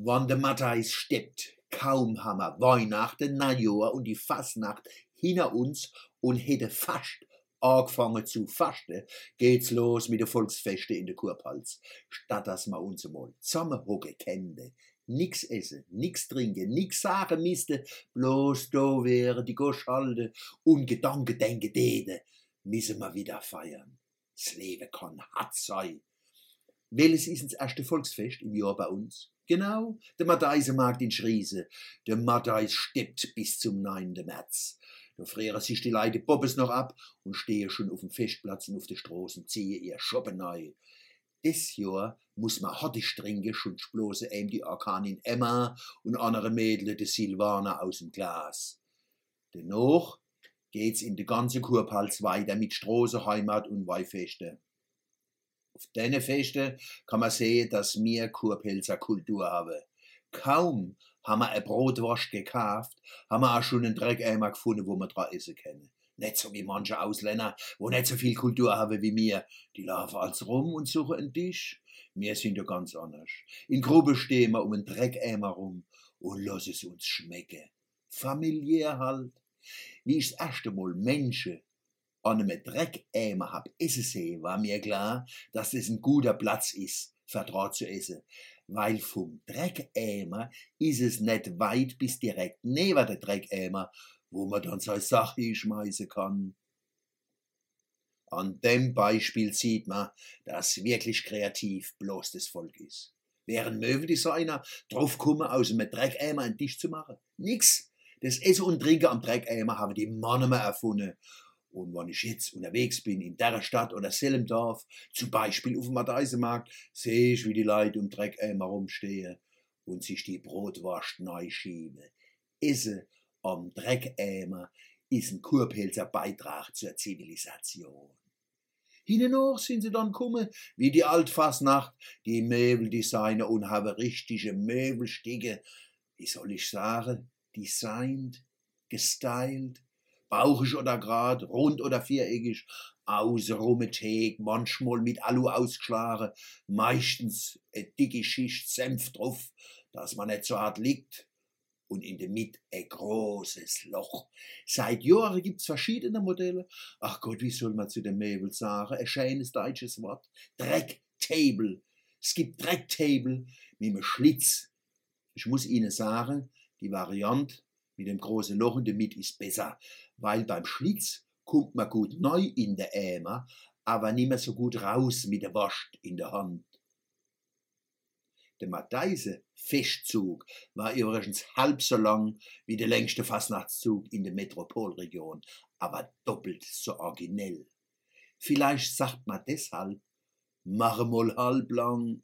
Wann de Matthijs steppt, kaum hammer Weihnachten, Neujahr und die Fasnacht hinter uns und hätte fast angefangen zu fasten, geht's los mit de Volksfeste in de Kurpals. Statt dass ma uns mal zusammenhocken kennte, nix essen, nix trinken, nix sagen misste, bloß do wäre die Goschalde und Gedanken denken dede, müssen wir wieder feiern. Das Leben kann hart sein. Welches ist das erste Volksfest im Jahr bei uns? Genau, der Matheisemarkt in Schriese. Der Mattheis steppt bis zum 9. März. Da frieren sich die Leute Bobbes noch ab und stehen schon auf dem Festplatz und auf der Straße und ziehen ihr Shoppen neu. Des Jahr muss man harte trinken, schon bloße ihm die Arkanin Emma und andere Mädel de Silvana aus dem Glas. Dennoch geht's in de ganze Kurpals weiter mit Straße, Heimat und Weihfeste. Auf deine Feste kann man sehen, dass wir Kurpelzer Kultur haben. Kaum haben wir ein Brotwurst gekauft, haben wir auch schon einen Dreckeimer gefunden, wo wir dran essen können. Nicht so wie manche Ausländer, wo nicht so viel Kultur haben wie wir. Die laufen als rum und suchen einen Tisch. Wir sind ja ganz anders. In Gruppe stehen wir um einen Dreckeimer rum und lassen es uns schmecken. Familiär halt. Wie ich das erste Mal Menschen an einem Dreckeimer hab essen sehen, war mir klar, dass das ein guter Platz ist, vertraut zu essen. Weil vom Dreckeimer ist es nicht weit bis direkt neben der Dreckeimer, wo man dann seine Sache schmeißen kann. An dem Beispiel sieht man, dass wirklich kreativ bloß das Volk ist. Wären Möbeldesigner draufkommen, aus einem Dreckeimer einen Tisch zu machen? Nix. Das Essen und Trinken am Dreckeimer haben die Männer erfunden. Und wenn ich jetzt unterwegs bin in der Stadt oder selben Dorf, zum Beispiel auf dem Madeisemarkt, sehe ich, wie die Leute um Dreckeimer rumstehen und sich die Brotwurst neu schieben. Essen am Dreckeimer ist ein Kurpelzer Beitrag zur Zivilisation. Hinnenoch sind sie dann gekommen, wie die Altfasnacht, die Möbeldesigner und haben richtige Möbelstücke, wie soll ich sagen, designt, gestylt, bauchisch oder grad, rund oder viereckig, außenrum Teig, manchmal mit Alu ausgeschlagen, meistens eine dicke Schicht Senf drauf, dass man nicht so hart liegt, und in der Mitte ein großes Loch. Seit Jahren gibt's verschiedene Modelle. Ach Gott, wie soll man zu dem Möbel sagen? Ein schönes deutsches Wort. Drecktable. Es gibt Drecktable mit einem Schlitz. Ich muss Ihnen sagen, die Variante mit dem großen Loch in der Mitte ist besser, weil beim Schlitz kommt man gut neu in der Eimer, aber nicht mehr so gut raus mit der Wurst in der Hand. Der Matheise Festzug war übrigens halb so lang wie der längste Fastnachtszug in der Metropolregion, aber doppelt so originell. Vielleicht sagt man deshalb, mache mal halb lang